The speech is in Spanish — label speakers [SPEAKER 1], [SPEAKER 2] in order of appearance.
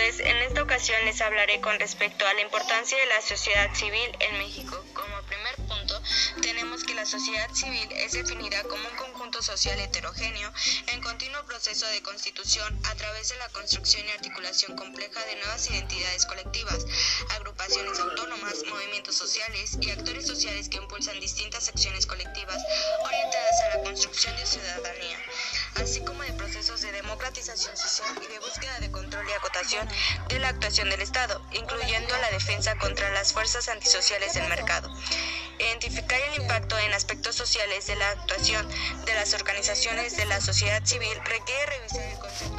[SPEAKER 1] En esta ocasión les hablaré con respecto a la importancia de la sociedad civil en México. Como primer punto, tenemos que la sociedad civil es definida como un conjunto social heterogéneo en continuo proceso de constitución a través de la construcción y articulación compleja de nuevas identidades colectivas, agrupaciones autónomas, movimientos sociales y actores sociales que impulsan distintas acciones colectivas orientadas a la construcción de ciudadanía así como de procesos de democratización social y de búsqueda de control y acotación de la actuación del Estado, incluyendo la defensa contra las fuerzas antisociales del mercado. Identificar el impacto en aspectos sociales de la actuación de las organizaciones de la sociedad civil requiere revisar el concepto.